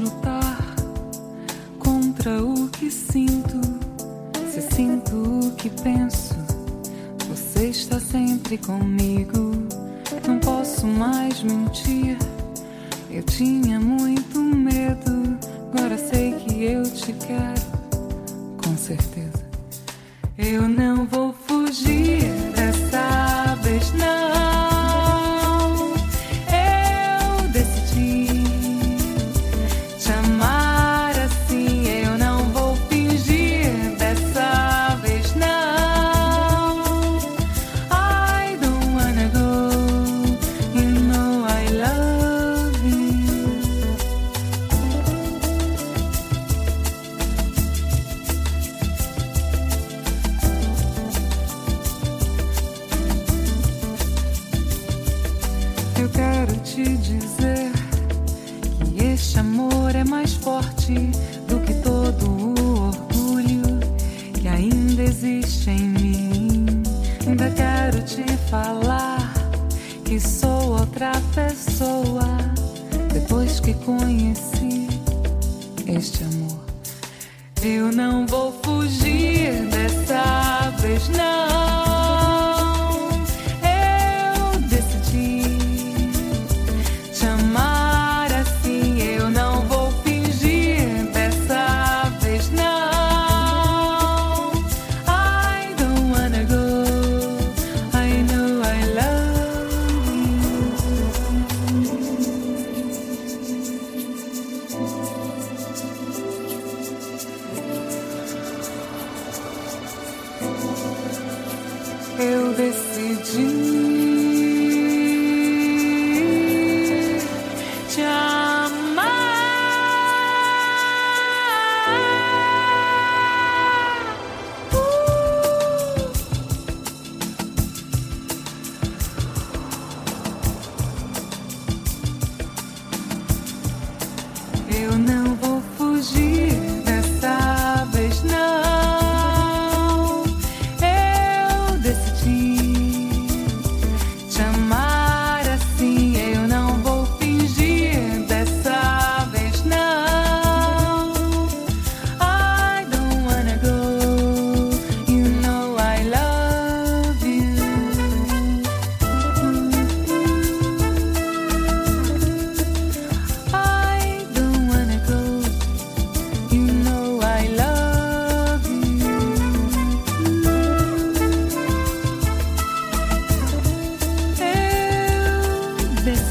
lutar contra o que sinto. Se sinto o que penso, você está sempre comigo. Não posso mais mentir. Eu tinha muito medo, agora sei que eu te quero, com certeza. Eu não quero te dizer que este amor é mais forte do que todo o orgulho que ainda existe em mim. Ainda quero te falar que sou outra pessoa depois que conheci este amor. Eu não vou fugir.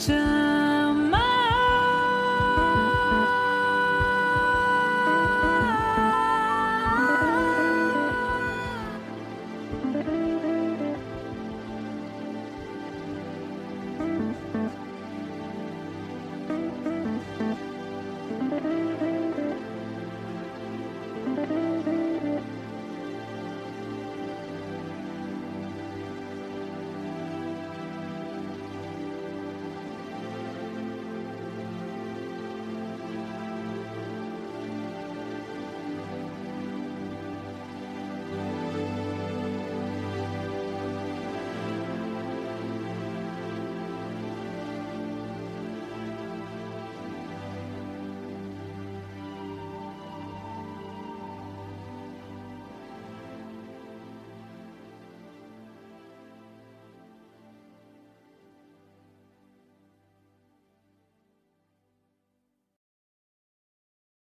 time.